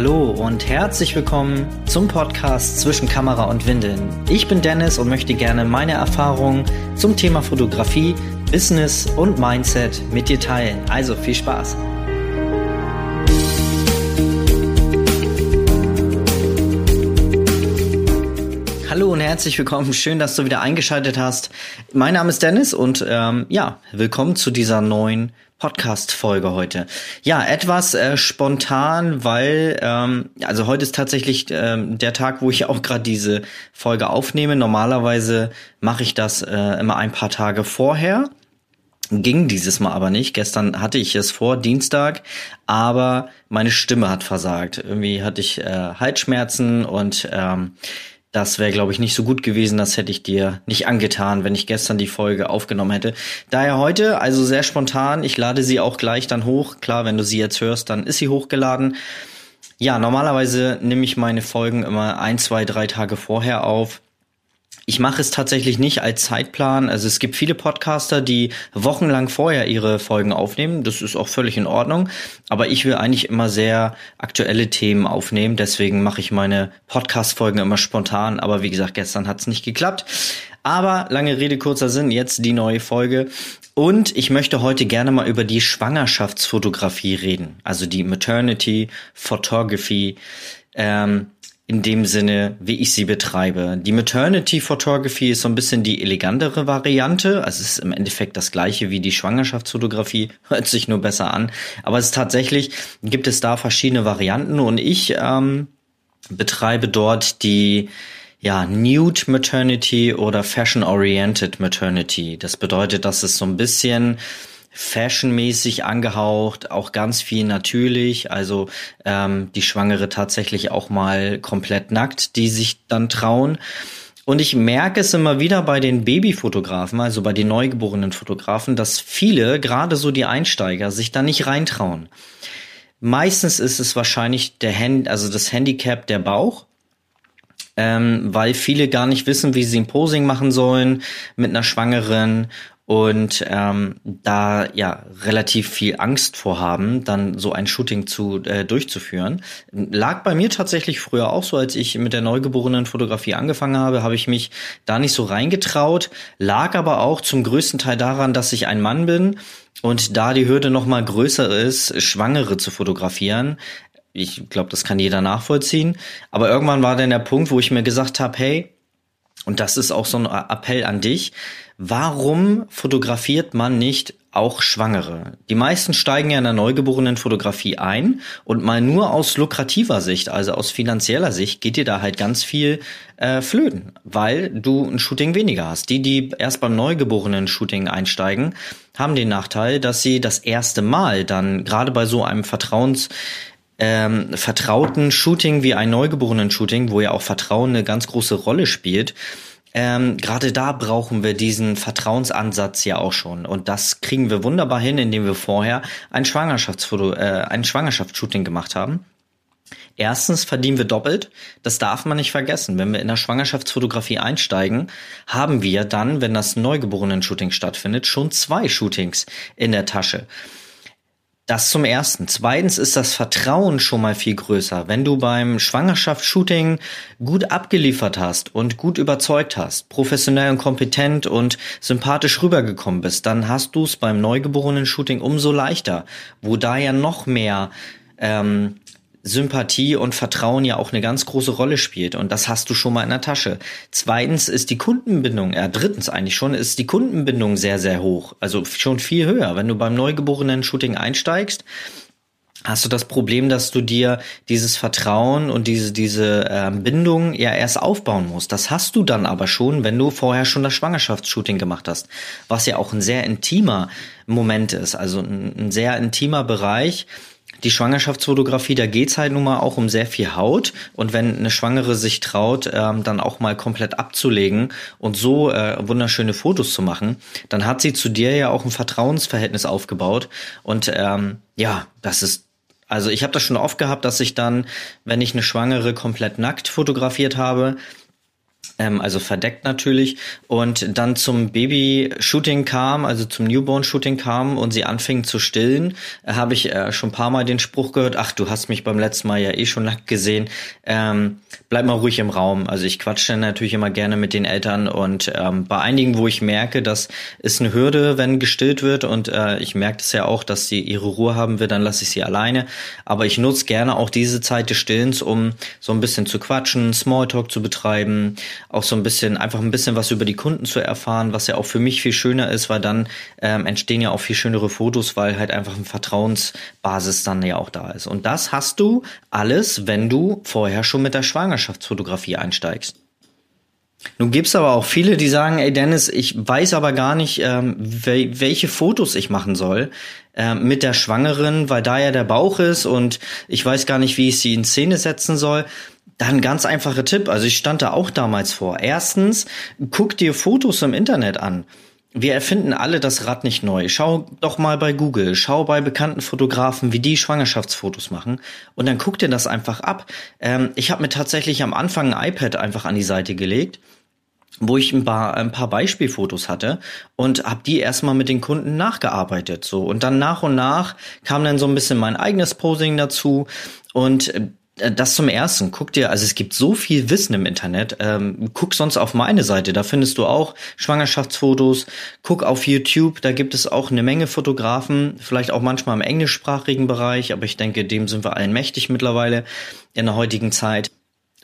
Hallo und herzlich willkommen zum Podcast zwischen Kamera und Windeln. Ich bin Dennis und möchte gerne meine Erfahrungen zum Thema Fotografie, Business und Mindset mit dir teilen. Also viel Spaß! Hallo und herzlich willkommen. Schön, dass du wieder eingeschaltet hast. Mein Name ist Dennis und ähm, ja, willkommen zu dieser neuen Podcast-Folge heute. Ja, etwas äh, spontan, weil ähm, also heute ist tatsächlich ähm, der Tag, wo ich auch gerade diese Folge aufnehme. Normalerweise mache ich das äh, immer ein paar Tage vorher. Ging dieses Mal aber nicht. Gestern hatte ich es vor, Dienstag, aber meine Stimme hat versagt. Irgendwie hatte ich äh, Halsschmerzen und ähm, das wäre, glaube ich, nicht so gut gewesen. Das hätte ich dir nicht angetan, wenn ich gestern die Folge aufgenommen hätte. Daher heute, also sehr spontan. Ich lade sie auch gleich dann hoch. Klar, wenn du sie jetzt hörst, dann ist sie hochgeladen. Ja, normalerweise nehme ich meine Folgen immer ein, zwei, drei Tage vorher auf. Ich mache es tatsächlich nicht als Zeitplan. Also es gibt viele Podcaster, die wochenlang vorher ihre Folgen aufnehmen. Das ist auch völlig in Ordnung. Aber ich will eigentlich immer sehr aktuelle Themen aufnehmen. Deswegen mache ich meine Podcast-Folgen immer spontan. Aber wie gesagt, gestern hat es nicht geklappt. Aber lange Rede, kurzer Sinn, jetzt die neue Folge. Und ich möchte heute gerne mal über die Schwangerschaftsfotografie reden. Also die Maternity Photography. Ähm, in dem Sinne, wie ich sie betreibe. Die Maternity Photography ist so ein bisschen die elegantere Variante. Also es ist im Endeffekt das gleiche wie die Schwangerschaftsfotografie, hört sich nur besser an. Aber es ist tatsächlich, gibt es da verschiedene Varianten und ich ähm, betreibe dort die ja, Nude Maternity oder Fashion Oriented Maternity. Das bedeutet, dass es so ein bisschen fashionmäßig angehaucht, auch ganz viel natürlich. Also ähm, die Schwangere tatsächlich auch mal komplett nackt, die sich dann trauen. Und ich merke es immer wieder bei den Babyfotografen, also bei den neugeborenen Fotografen, dass viele, gerade so die Einsteiger, sich da nicht reintrauen. Meistens ist es wahrscheinlich der Hand, also das Handicap der Bauch, ähm, weil viele gar nicht wissen, wie sie ein Posing machen sollen mit einer Schwangeren und ähm, da ja relativ viel Angst vorhaben, dann so ein Shooting zu äh, durchzuführen. Lag bei mir tatsächlich früher auch so, als ich mit der neugeborenen Fotografie angefangen habe, habe ich mich da nicht so reingetraut, lag aber auch zum größten Teil daran, dass ich ein Mann bin und da die Hürde noch mal größer ist, Schwangere zu fotografieren. Ich glaube, das kann jeder nachvollziehen. Aber irgendwann war dann der Punkt, wo ich mir gesagt habe, hey, und das ist auch so ein Appell an dich, Warum fotografiert man nicht auch Schwangere? Die meisten steigen ja in der neugeborenen Fotografie ein und mal nur aus lukrativer Sicht, also aus finanzieller Sicht, geht dir da halt ganz viel äh, flöten, weil du ein Shooting weniger hast. Die, die erst beim neugeborenen Shooting einsteigen, haben den Nachteil, dass sie das erste Mal dann gerade bei so einem Vertrauens ähm, vertrauten Shooting wie ein neugeborenen Shooting, wo ja auch Vertrauen eine ganz große Rolle spielt, ähm, Gerade da brauchen wir diesen Vertrauensansatz ja auch schon. Und das kriegen wir wunderbar hin, indem wir vorher ein Schwangerschaftsfoto, äh, ein Schwangerschaftsshooting gemacht haben. Erstens verdienen wir doppelt. Das darf man nicht vergessen. Wenn wir in der Schwangerschaftsfotografie einsteigen, haben wir dann, wenn das Neugeborenen-Shooting stattfindet, schon zwei Shootings in der Tasche. Das zum ersten. Zweitens ist das Vertrauen schon mal viel größer. Wenn du beim Schwangerschaftsshooting gut abgeliefert hast und gut überzeugt hast, professionell und kompetent und sympathisch rübergekommen bist, dann hast du es beim Neugeborenen-Shooting umso leichter, wo da ja noch mehr ähm, Sympathie und Vertrauen ja auch eine ganz große Rolle spielt und das hast du schon mal in der Tasche. Zweitens ist die Kundenbindung, äh, drittens eigentlich schon, ist die Kundenbindung sehr, sehr hoch. Also schon viel höher. Wenn du beim neugeborenen Shooting einsteigst, hast du das Problem, dass du dir dieses Vertrauen und diese, diese äh, Bindung ja erst aufbauen musst. Das hast du dann aber schon, wenn du vorher schon das Schwangerschaftsshooting gemacht hast, was ja auch ein sehr intimer Moment ist, also ein, ein sehr intimer Bereich, die Schwangerschaftsfotografie, da geht's halt nun mal auch um sehr viel Haut. Und wenn eine Schwangere sich traut, ähm, dann auch mal komplett abzulegen und so äh, wunderschöne Fotos zu machen, dann hat sie zu dir ja auch ein Vertrauensverhältnis aufgebaut. Und ähm, ja, das ist also ich habe das schon oft gehabt, dass ich dann, wenn ich eine Schwangere komplett nackt fotografiert habe, ähm, also verdeckt natürlich, und dann zum Baby-Shooting kam, also zum Newborn-Shooting kam und sie anfing zu stillen, habe ich äh, schon ein paar Mal den Spruch gehört, ach, du hast mich beim letzten Mal ja eh schon nackt gesehen, ähm, bleib mal ruhig im Raum. Also ich quatsche natürlich immer gerne mit den Eltern und ähm, bei einigen, wo ich merke, das ist eine Hürde, wenn gestillt wird und äh, ich merke es ja auch, dass sie ihre Ruhe haben will, dann lasse ich sie alleine. Aber ich nutze gerne auch diese Zeit des Stillens, um so ein bisschen zu quatschen, Smalltalk zu betreiben, auch so ein bisschen, einfach ein bisschen was über die Kunden zu erfahren, was ja auch für mich viel schöner ist, weil dann ähm, entstehen ja auch viel schönere Fotos, weil halt einfach ein Vertrauensbasis dann ja auch da ist. Und das hast du alles, wenn du vorher schon mit der Schwangerschaftsfotografie einsteigst. Nun gibt's aber auch viele, die sagen, ey Dennis, ich weiß aber gar nicht, ähm, wel welche Fotos ich machen soll äh, mit der Schwangeren, weil da ja der Bauch ist und ich weiß gar nicht, wie ich sie in Szene setzen soll. Dann ganz einfacher Tipp. Also ich stand da auch damals vor. Erstens, guck dir Fotos im Internet an. Wir erfinden alle das Rad nicht neu. Schau doch mal bei Google, schau bei bekannten Fotografen, wie die Schwangerschaftsfotos machen und dann guck dir das einfach ab. Ähm, ich habe mir tatsächlich am Anfang ein iPad einfach an die Seite gelegt wo ich ein paar, ein paar Beispielfotos hatte und habe die erstmal mit den Kunden nachgearbeitet so und dann nach und nach kam dann so ein bisschen mein eigenes Posing dazu und äh, das zum ersten. Guck dir, also es gibt so viel Wissen im Internet. Ähm, guck sonst auf meine Seite, da findest du auch Schwangerschaftsfotos. Guck auf YouTube, da gibt es auch eine Menge Fotografen, vielleicht auch manchmal im englischsprachigen Bereich, aber ich denke, dem sind wir allen mächtig mittlerweile in der heutigen Zeit.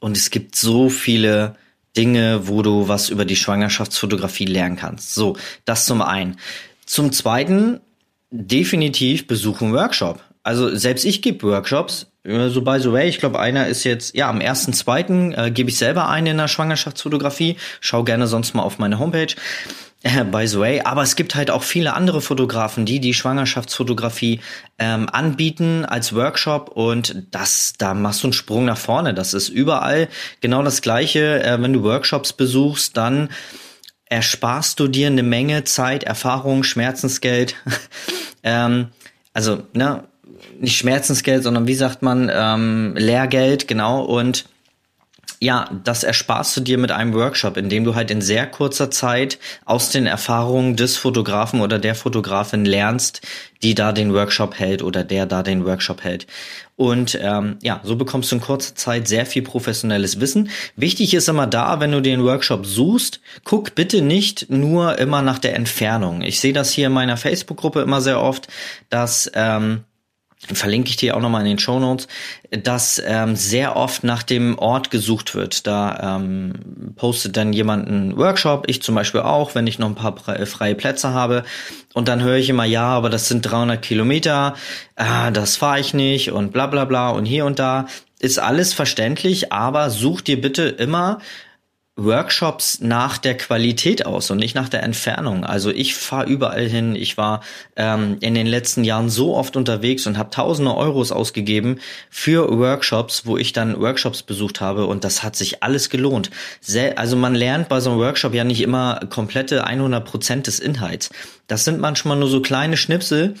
Und es gibt so viele Dinge, wo du was über die Schwangerschaftsfotografie lernen kannst. So, das zum einen. Zum zweiten, definitiv besuchen Workshop. Also selbst ich gebe Workshops. So by the way, ich glaube, einer ist jetzt, ja, am ersten, zweiten äh, gebe ich selber einen in der Schwangerschaftsfotografie. Schau gerne sonst mal auf meine Homepage. Äh, by the way, aber es gibt halt auch viele andere Fotografen, die die Schwangerschaftsfotografie ähm, anbieten als Workshop und das, da machst du einen Sprung nach vorne. Das ist überall genau das Gleiche. Äh, wenn du Workshops besuchst, dann ersparst du dir eine Menge Zeit, Erfahrung, Schmerzensgeld. ähm, also, ne, nicht Schmerzensgeld, sondern wie sagt man, ähm, Lehrgeld, genau. Und ja, das ersparst du dir mit einem Workshop, in dem du halt in sehr kurzer Zeit aus den Erfahrungen des Fotografen oder der Fotografin lernst, die da den Workshop hält oder der da den Workshop hält. Und ähm, ja, so bekommst du in kurzer Zeit sehr viel professionelles Wissen. Wichtig ist immer da, wenn du den Workshop suchst, guck bitte nicht nur immer nach der Entfernung. Ich sehe das hier in meiner Facebook-Gruppe immer sehr oft, dass ähm, verlinke ich dir auch nochmal in den Show Notes, dass ähm, sehr oft nach dem Ort gesucht wird. Da ähm, postet dann jemand einen Workshop, ich zum Beispiel auch, wenn ich noch ein paar freie Plätze habe. Und dann höre ich immer, ja, aber das sind 300 Kilometer, ah, das fahre ich nicht und bla bla bla und hier und da. Ist alles verständlich, aber such dir bitte immer Workshops nach der Qualität aus und nicht nach der Entfernung. Also ich fahre überall hin. Ich war ähm, in den letzten Jahren so oft unterwegs und habe tausende Euros ausgegeben für Workshops, wo ich dann Workshops besucht habe und das hat sich alles gelohnt. Sehr, also man lernt bei so einem Workshop ja nicht immer komplette 100 Prozent des Inhalts. Das sind manchmal nur so kleine Schnipsel,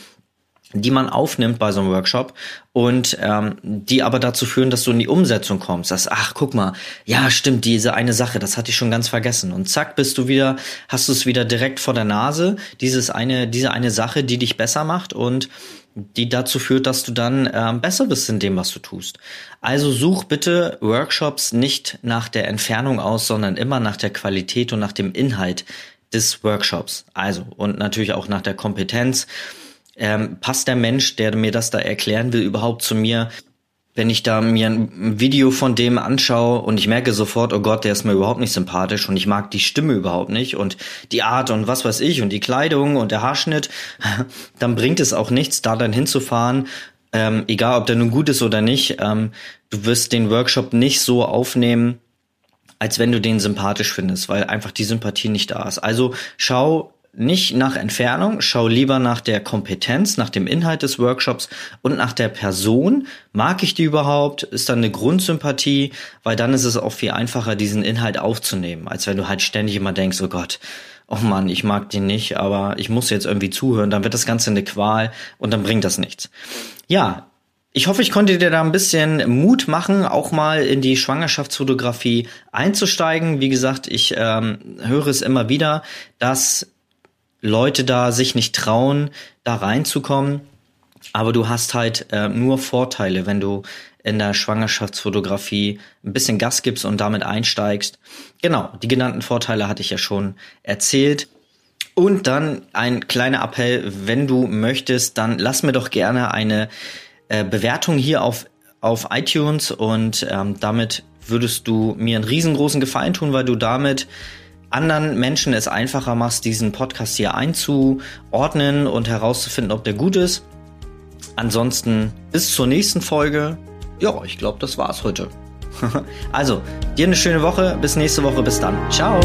die man aufnimmt bei so einem Workshop und ähm, die aber dazu führen, dass du in die Umsetzung kommst. Dass, ach, guck mal, ja, stimmt, diese eine Sache, das hatte ich schon ganz vergessen. Und zack, bist du wieder, hast du es wieder direkt vor der Nase, dieses eine, diese eine Sache, die dich besser macht und die dazu führt, dass du dann ähm, besser bist in dem, was du tust. Also such bitte Workshops nicht nach der Entfernung aus, sondern immer nach der Qualität und nach dem Inhalt des Workshops. Also und natürlich auch nach der Kompetenz ähm, passt der Mensch, der mir das da erklären will, überhaupt zu mir? Wenn ich da mir ein Video von dem anschaue und ich merke sofort, oh Gott, der ist mir überhaupt nicht sympathisch und ich mag die Stimme überhaupt nicht und die Art und was weiß ich und die Kleidung und der Haarschnitt, dann bringt es auch nichts, da dann hinzufahren, ähm, egal ob der nun gut ist oder nicht. Ähm, du wirst den Workshop nicht so aufnehmen, als wenn du den sympathisch findest, weil einfach die Sympathie nicht da ist. Also schau nicht nach Entfernung, schau lieber nach der Kompetenz, nach dem Inhalt des Workshops und nach der Person. Mag ich die überhaupt? Ist da eine Grundsympathie? Weil dann ist es auch viel einfacher, diesen Inhalt aufzunehmen, als wenn du halt ständig immer denkst, oh Gott, oh Mann, ich mag den nicht, aber ich muss jetzt irgendwie zuhören, dann wird das Ganze eine Qual und dann bringt das nichts. Ja, ich hoffe, ich konnte dir da ein bisschen Mut machen, auch mal in die Schwangerschaftsfotografie einzusteigen. Wie gesagt, ich ähm, höre es immer wieder, dass Leute da sich nicht trauen, da reinzukommen. Aber du hast halt äh, nur Vorteile, wenn du in der Schwangerschaftsfotografie ein bisschen Gas gibst und damit einsteigst. Genau, die genannten Vorteile hatte ich ja schon erzählt. Und dann ein kleiner Appell, wenn du möchtest, dann lass mir doch gerne eine äh, Bewertung hier auf, auf iTunes und ähm, damit würdest du mir einen riesengroßen Gefallen tun, weil du damit anderen Menschen es einfacher machst, diesen Podcast hier einzuordnen und herauszufinden, ob der gut ist. Ansonsten bis zur nächsten Folge. Ja, ich glaube, das war's heute. also, dir eine schöne Woche. Bis nächste Woche. Bis dann. Ciao.